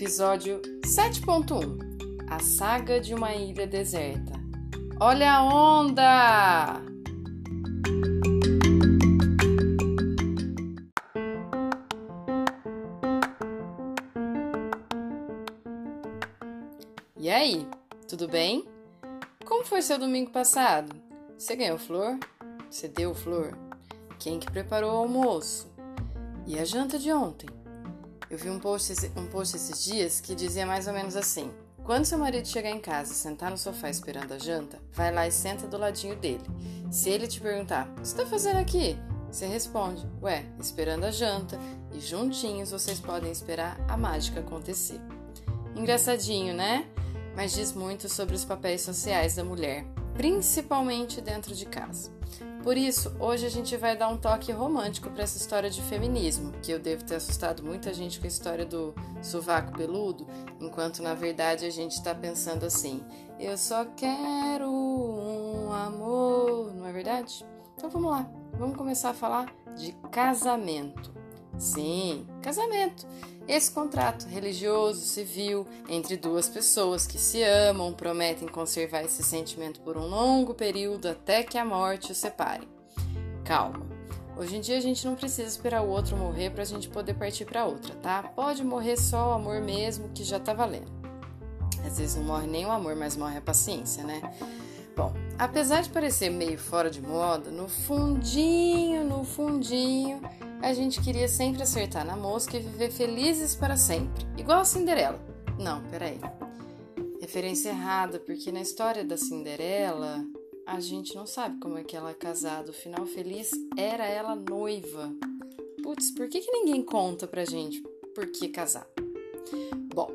Episódio 7.1 A saga de uma ilha deserta. Olha a onda! E aí, tudo bem? Como foi seu domingo passado? Você ganhou flor? Você deu flor? Quem que preparou o almoço? E a janta de ontem? Eu vi um post, um post esses dias que dizia mais ou menos assim: Quando seu marido chegar em casa e sentar no sofá esperando a janta, vai lá e senta do ladinho dele. Se ele te perguntar: O que está fazendo aqui? Você responde: Ué, esperando a janta, e juntinhos vocês podem esperar a mágica acontecer. Engraçadinho, né? Mas diz muito sobre os papéis sociais da mulher, principalmente dentro de casa. Por isso, hoje a gente vai dar um toque romântico para essa história de feminismo, que eu devo ter assustado muita gente com a história do sovaco peludo, enquanto na verdade a gente está pensando assim: eu só quero um amor, não é verdade? Então vamos lá, vamos começar a falar de casamento. Sim, casamento. Esse contrato religioso, civil, entre duas pessoas que se amam, prometem conservar esse sentimento por um longo período até que a morte os separe. Calma. Hoje em dia a gente não precisa esperar o outro morrer para a gente poder partir para outra, tá? Pode morrer só o amor mesmo, que já tá valendo. Às vezes não morre nem o amor, mas morre a paciência, né? Bom, apesar de parecer meio fora de moda, no fundinho, no fundinho, a gente queria sempre acertar na mosca e viver felizes para sempre, igual a Cinderela. Não, peraí. Referência errada, porque na história da Cinderela a gente não sabe como é que ela é casada. O final feliz era ela noiva. Putz, por que, que ninguém conta pra gente por que casar? Bom,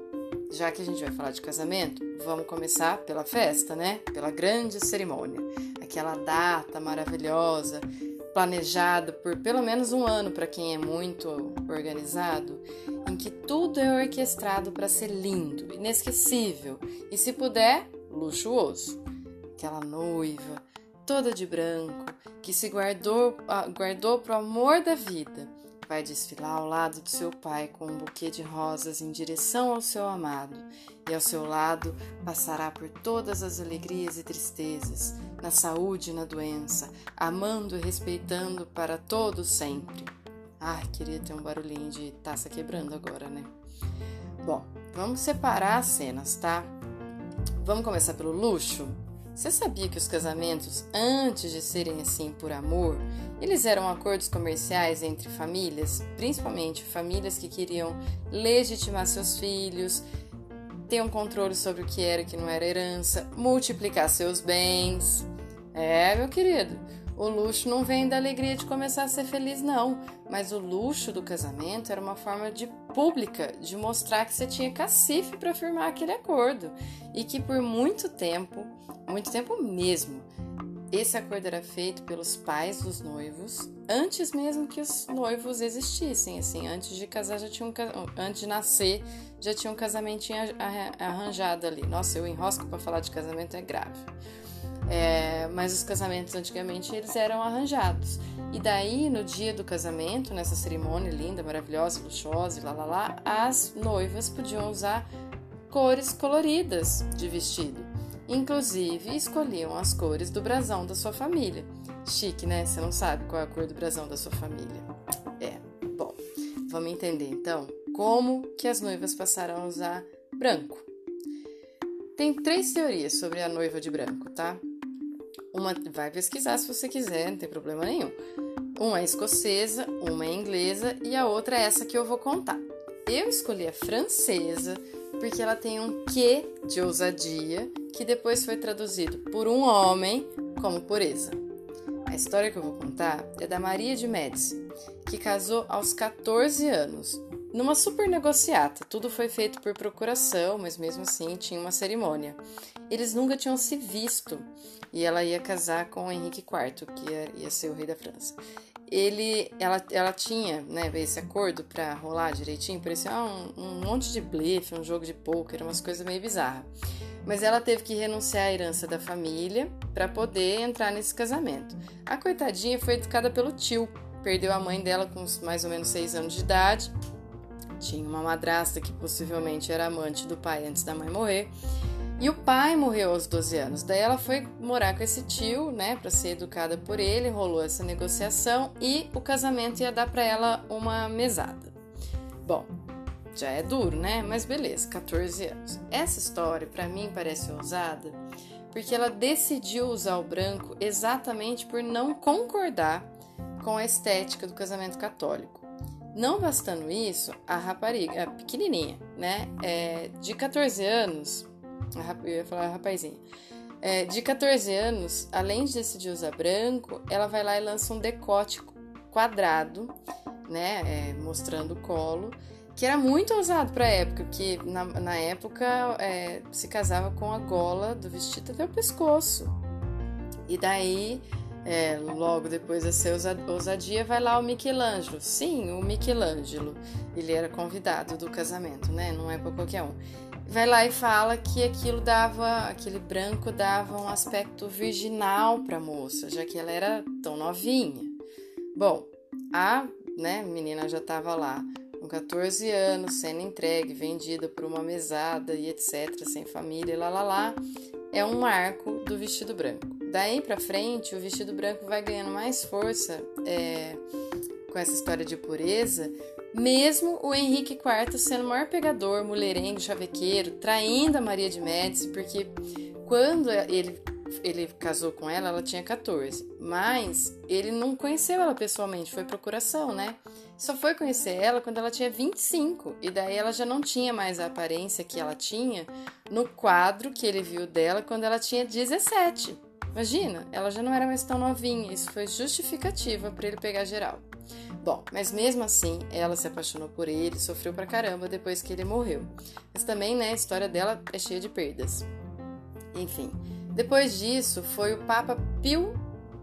já que a gente vai falar de casamento, vamos começar pela festa, né? Pela grande cerimônia. Aquela data maravilhosa planejado por pelo menos um ano para quem é muito organizado, em que tudo é orquestrado para ser lindo, inesquecível e, se puder, luxuoso. Aquela noiva, toda de branco, que se guardou, guardou para o amor da vida, vai desfilar ao lado do seu pai com um buquê de rosas em direção ao seu amado, e ao seu lado passará por todas as alegrias e tristezas, na saúde e na doença, amando e respeitando para todo sempre. Ai, queria ter um barulhinho de taça quebrando agora, né? Bom, vamos separar as cenas, tá? Vamos começar pelo luxo? Você sabia que os casamentos, antes de serem assim por amor, eles eram acordos comerciais entre famílias, principalmente famílias que queriam legitimar seus filhos, ter um controle sobre o que era e que não era herança, multiplicar seus bens. É, meu querido, o luxo não vem da alegria de começar a ser feliz, não. Mas o luxo do casamento era uma forma de pública de mostrar que você tinha cacife para firmar aquele acordo. E que por muito tempo, muito tempo mesmo, esse acordo era feito pelos pais dos noivos, antes mesmo que os noivos existissem, assim, antes de casar já tinha um, antes de nascer já tinha um casamentinho arranjado ali. Nossa, eu enrosco para falar de casamento é grave. É, mas os casamentos antigamente eles eram arranjados. E daí, no dia do casamento, nessa cerimônia linda, maravilhosa, luxuosa e lá lá lá, as noivas podiam usar cores coloridas de vestido. Inclusive, escolhiam as cores do brasão da sua família. Chique, né? Você não sabe qual é a cor do brasão da sua família. É, bom, vamos entender então como que as noivas passaram a usar branco. Tem três teorias sobre a noiva de branco, tá? Uma vai pesquisar se você quiser, não tem problema nenhum. Uma é escocesa, uma é inglesa e a outra é essa que eu vou contar. Eu escolhi a francesa porque ela tem um quê de ousadia que depois foi traduzido por um homem como pureza. A história que eu vou contar é da Maria de Médici, que casou aos 14 anos, numa super negociata. Tudo foi feito por procuração, mas mesmo assim tinha uma cerimônia. Eles nunca tinham se visto e ela ia casar com Henrique IV, que ia, ia ser o rei da França. Ele, ela, ela tinha né, esse acordo para rolar direitinho, parecia um, um monte de blefe, um jogo de pôquer, umas coisas meio bizarras. Mas ela teve que renunciar à herança da família para poder entrar nesse casamento. A coitadinha foi educada pelo tio, perdeu a mãe dela com mais ou menos seis anos de idade. Tinha uma madrasta que possivelmente era amante do pai antes da mãe morrer. E o pai morreu aos 12 anos. Daí ela foi morar com esse tio, né, para ser educada por ele, rolou essa negociação e o casamento ia dar para ela uma mesada. Bom, já é duro, né? Mas beleza, 14 anos. Essa história para mim parece ousada, porque ela decidiu usar o branco exatamente por não concordar com a estética do casamento católico. Não bastando isso, a rapariga, a pequenininha, né, é, de 14 anos, eu ia falar rapazinha. É, de 14 anos, além de decidir usar branco, ela vai lá e lança um decote quadrado, né? É, mostrando o colo, que era muito ousado para a época, que na, na época é, se casava com a gola do vestido até o pescoço. E daí, é, logo depois dessa ousadia, vai lá o Michelangelo. Sim, o Michelangelo. Ele era convidado do casamento, né? Não é para qualquer um vai lá e fala que aquilo dava, aquele branco dava um aspecto virginal para a moça, já que ela era tão novinha. Bom, a né, menina já estava lá com 14 anos, sendo entregue, vendida por uma mesada e etc, sem família, lá lá lá, é um marco do vestido branco. Daí para frente, o vestido branco vai ganhando mais força é, com essa história de pureza, mesmo o Henrique IV sendo o maior pegador, mulherengo, chavequeiro, traindo a Maria de Médici, porque quando ele, ele casou com ela, ela tinha 14, mas ele não conheceu ela pessoalmente, foi procuração, né? Só foi conhecer ela quando ela tinha 25, e daí ela já não tinha mais a aparência que ela tinha no quadro que ele viu dela quando ela tinha 17. Imagina, ela já não era mais tão novinha, isso foi justificativa para ele pegar geral. Bom, mas mesmo assim, ela se apaixonou por ele, sofreu pra caramba depois que ele morreu. Mas também, né, a história dela é cheia de perdas. Enfim, depois disso, foi o Papa Pio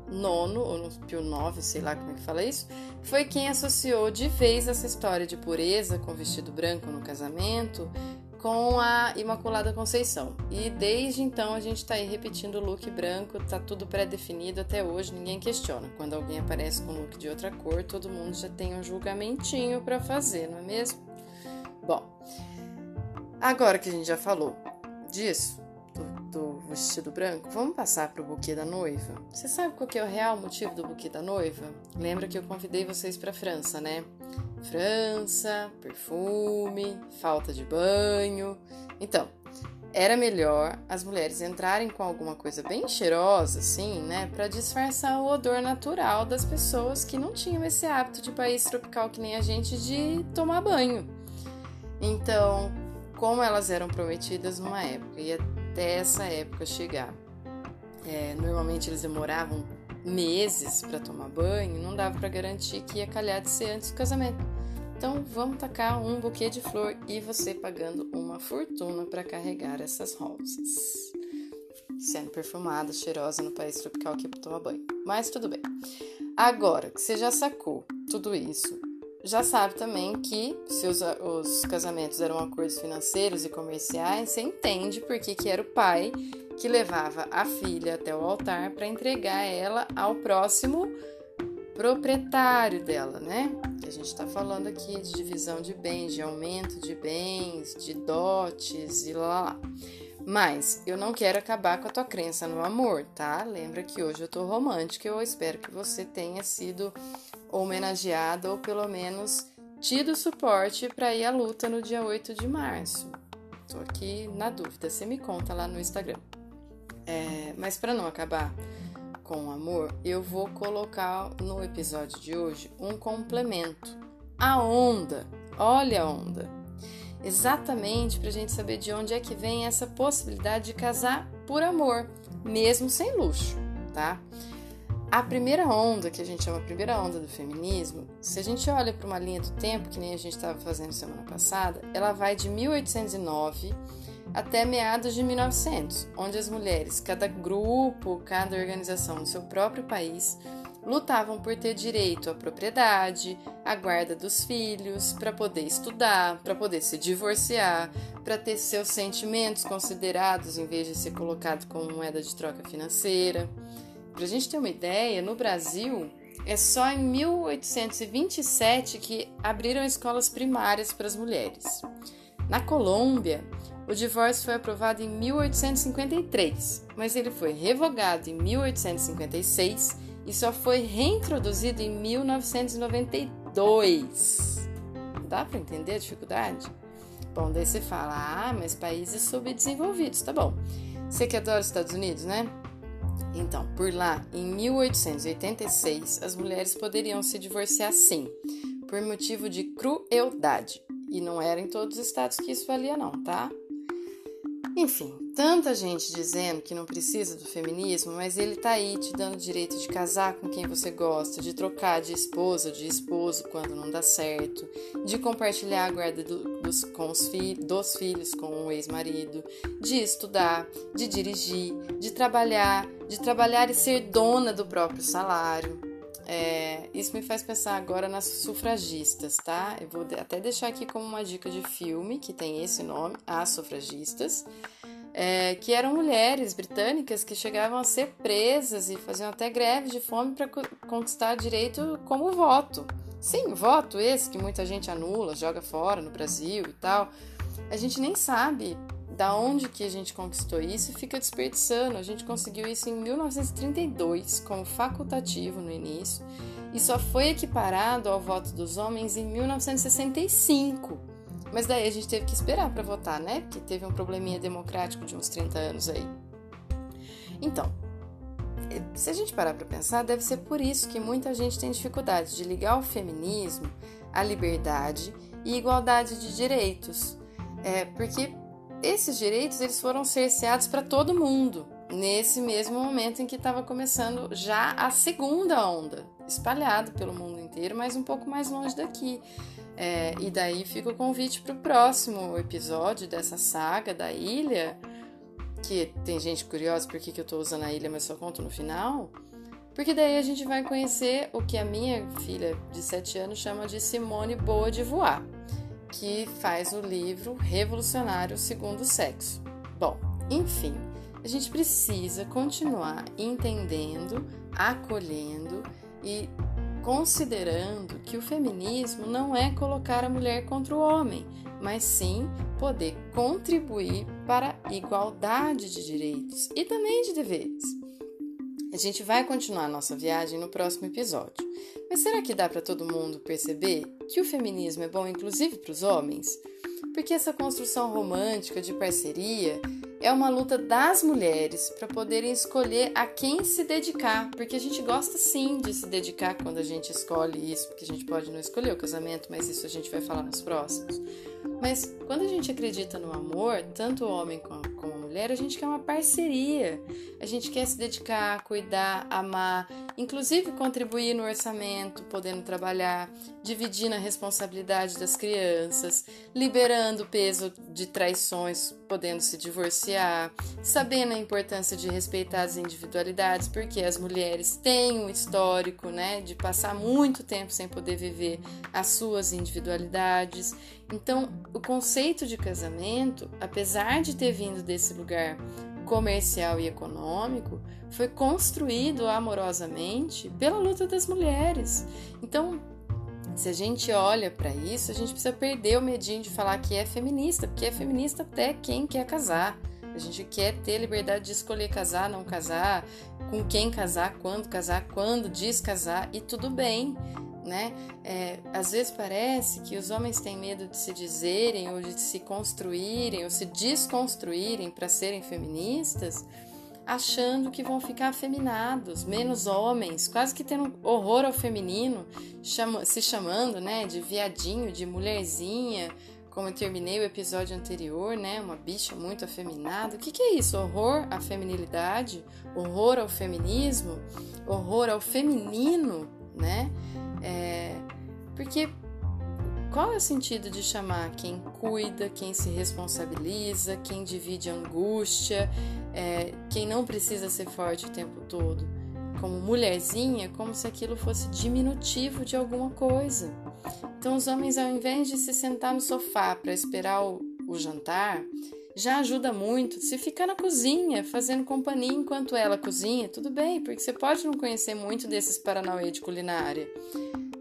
IX, ou Pio IX, sei lá como é que fala isso, foi quem associou de vez essa história de pureza com vestido branco no casamento com a Imaculada Conceição. E desde então a gente está aí repetindo o look branco, tá tudo pré-definido até hoje, ninguém questiona. Quando alguém aparece com look de outra cor, todo mundo já tem um julgamentinho para fazer, não é mesmo? Bom, agora que a gente já falou disso, do, do vestido branco, vamos passar para o buquê da noiva. Você sabe qual que é o real motivo do buquê da noiva? Lembra que eu convidei vocês para França, né? França, perfume, falta de banho. Então, era melhor as mulheres entrarem com alguma coisa bem cheirosa, assim, né, para disfarçar o odor natural das pessoas que não tinham esse hábito de país tropical que nem a gente de tomar banho. Então, como elas eram prometidas numa época e até essa época chegar, é, normalmente eles demoravam meses para tomar banho, não dava para garantir que ia calhar de ser antes do casamento. Então vamos tacar um buquê de flor e você pagando uma fortuna para carregar essas rosas. Sendo perfumada, cheirosa no país tropical que toma banho. Mas tudo bem. Agora que você já sacou tudo isso, já sabe também que se os, os casamentos eram acordos financeiros e comerciais, você entende por que, que era o pai que levava a filha até o altar para entregar ela ao próximo proprietário dela, né? Que a gente está falando aqui de divisão de bens, de aumento de bens, de dotes e lá, lá. Mas eu não quero acabar com a tua crença no amor, tá? Lembra que hoje eu tô romântica e eu espero que você tenha sido homenageada ou pelo menos tido suporte para ir à luta no dia 8 de março. Tô aqui na dúvida, você me conta lá no Instagram. É, mas para não acabar com amor, eu vou colocar no episódio de hoje um complemento. A onda. Olha a onda. Exatamente para a gente saber de onde é que vem essa possibilidade de casar por amor, mesmo sem luxo, tá? a primeira onda, que a gente chama a primeira onda do feminismo, se a gente olha para uma linha do tempo, que nem a gente estava fazendo semana passada, ela vai de 1809 até meados de 1900, onde as mulheres, cada grupo, cada organização no seu próprio país, lutavam por ter direito à propriedade, à guarda dos filhos, para poder estudar, para poder se divorciar, para ter seus sentimentos considerados em vez de ser colocado como moeda de troca financeira. Para a gente ter uma ideia, no Brasil é só em 1827 que abriram escolas primárias para as mulheres. Na Colômbia, o divórcio foi aprovado em 1853, mas ele foi revogado em 1856 e só foi reintroduzido em 1992. Dá para entender a dificuldade? Bom, daí você fala, ah, mas países subdesenvolvidos, tá bom. Você que adora os Estados Unidos, né? Então, por lá, em 1886, as mulheres poderiam se divorciar sim, por motivo de crueldade. E não era em todos os estados que isso valia, não, tá? Enfim, tanta gente dizendo que não precisa do feminismo, mas ele tá aí te dando direito de casar com quem você gosta, de trocar de esposa, de esposo quando não dá certo, de compartilhar a guarda do, dos, com os fi, dos filhos com o ex-marido, de estudar, de dirigir, de trabalhar, de trabalhar e ser dona do próprio salário. É, isso me faz pensar agora nas sufragistas, tá? Eu vou até deixar aqui como uma dica de filme que tem esse nome, As Sufragistas, é, que eram mulheres britânicas que chegavam a ser presas e faziam até greve de fome para conquistar direito como voto. Sim, voto esse que muita gente anula, joga fora no Brasil e tal. A gente nem sabe da onde que a gente conquistou isso fica desperdiçando. A gente conseguiu isso em 1932 como facultativo no início e só foi equiparado ao voto dos homens em 1965. Mas daí a gente teve que esperar para votar, né? Porque teve um probleminha democrático de uns 30 anos aí. Então, se a gente parar para pensar, deve ser por isso que muita gente tem dificuldade de ligar o feminismo à liberdade e igualdade de direitos. É, porque esses direitos eles foram cerceados para todo mundo nesse mesmo momento em que estava começando já a segunda onda, espalhado pelo mundo inteiro, mas um pouco mais longe daqui. É, e daí fica o convite para o próximo episódio dessa saga da ilha, que tem gente curiosa por que, que eu estou usando a ilha, mas só conto no final. Porque daí a gente vai conhecer o que a minha filha de 7 anos chama de Simone Boa de Voar que faz o livro Revolucionário Segundo Sexo. Bom, enfim, a gente precisa continuar entendendo, acolhendo e considerando que o feminismo não é colocar a mulher contra o homem, mas sim poder contribuir para a igualdade de direitos e também de deveres. Gente vai continuar nossa viagem no próximo episódio. Mas será que dá para todo mundo perceber que o feminismo é bom inclusive para os homens? Porque essa construção romântica de parceria é uma luta das mulheres para poderem escolher a quem se dedicar, porque a gente gosta sim de se dedicar quando a gente escolhe isso, porque a gente pode não escolher o casamento, mas isso a gente vai falar nos próximos. Mas quando a gente acredita no amor, tanto o homem mulher, a gente quer uma parceria. A gente quer se dedicar, cuidar, amar, inclusive contribuir no orçamento, podendo trabalhar, dividindo a responsabilidade das crianças, liberando o peso de traições, podendo se divorciar, sabendo a importância de respeitar as individualidades, porque as mulheres têm um histórico, né, de passar muito tempo sem poder viver as suas individualidades. Então, o conceito de casamento, apesar de ter vindo desse lugar comercial e econômico, foi construído amorosamente pela luta das mulheres. Então, se a gente olha para isso, a gente precisa perder o medinho de falar que é feminista, porque é feminista até quem quer casar. A gente quer ter liberdade de escolher casar, não casar, com quem casar, quando casar, quando descasar e tudo bem né? É, às vezes parece que os homens têm medo de se dizerem ou de se construírem ou se desconstruírem para serem feministas, achando que vão ficar afeminados, menos homens, quase que tendo horror ao feminino, chama, se chamando, né, de viadinho, de mulherzinha, como eu terminei o episódio anterior, né? Uma bicha muito afeminada. O que, que é isso? Horror à feminilidade? Horror ao feminismo? Horror ao feminino, né? É, porque qual é o sentido de chamar quem cuida, quem se responsabiliza, quem divide angústia, é, quem não precisa ser forte o tempo todo, como mulherzinha, como se aquilo fosse diminutivo de alguma coisa? Então, os homens, ao invés de se sentar no sofá para esperar o, o jantar, já ajuda muito. Se ficar na cozinha fazendo companhia enquanto ela cozinha, tudo bem, porque você pode não conhecer muito desses paranauê de culinária.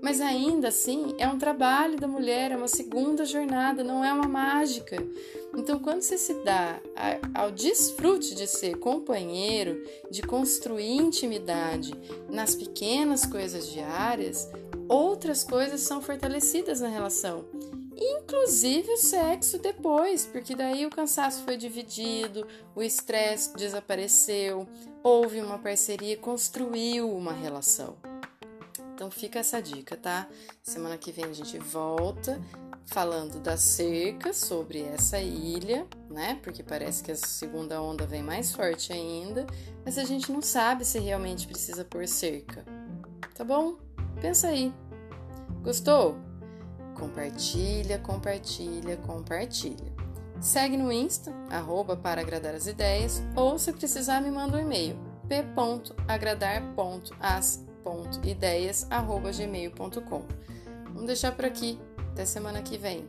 Mas ainda assim, é um trabalho da mulher, é uma segunda jornada, não é uma mágica. Então, quando você se dá ao desfrute de ser companheiro, de construir intimidade nas pequenas coisas diárias, outras coisas são fortalecidas na relação. Inclusive o sexo depois, porque daí o cansaço foi dividido, o estresse desapareceu, houve uma parceria, construiu uma relação. Então fica essa dica, tá? Semana que vem a gente volta falando da cerca sobre essa ilha, né? Porque parece que a segunda onda vem mais forte ainda, mas a gente não sabe se realmente precisa pôr cerca. Tá bom? Pensa aí. Gostou? Compartilha, compartilha, compartilha. Segue no Insta, arroba para agradar as ideias, ou se precisar me manda um e-mail, p.agradar.as ideias@gmail.com. Vamos deixar por aqui. Até semana que vem.